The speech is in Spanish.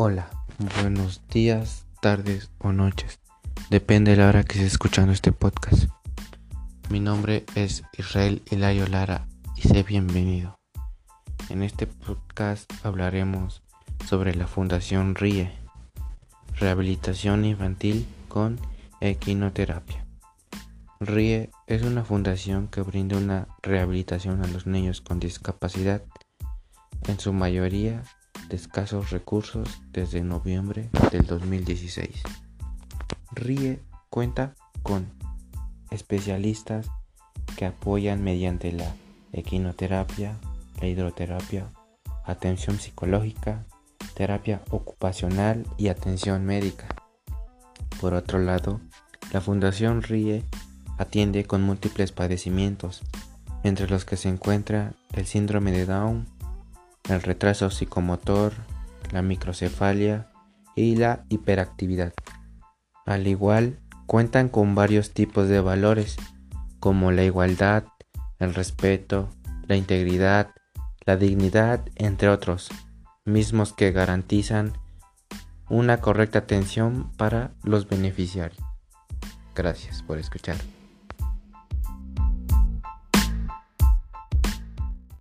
Hola, buenos días, tardes o noches. Depende de la hora que estés escuchando este podcast. Mi nombre es Israel Hilario Lara y sé bienvenido. En este podcast hablaremos sobre la Fundación RIE, Rehabilitación Infantil con Equinoterapia. RIE es una fundación que brinda una rehabilitación a los niños con discapacidad, en su mayoría de escasos recursos desde noviembre del 2016. RIE cuenta con especialistas que apoyan mediante la equinoterapia, la hidroterapia, atención psicológica, terapia ocupacional y atención médica. Por otro lado, la Fundación RIE atiende con múltiples padecimientos, entre los que se encuentra el síndrome de Down, el retraso psicomotor, la microcefalia y la hiperactividad. Al igual, cuentan con varios tipos de valores como la igualdad, el respeto, la integridad, la dignidad, entre otros, mismos que garantizan una correcta atención para los beneficiarios. Gracias por escuchar.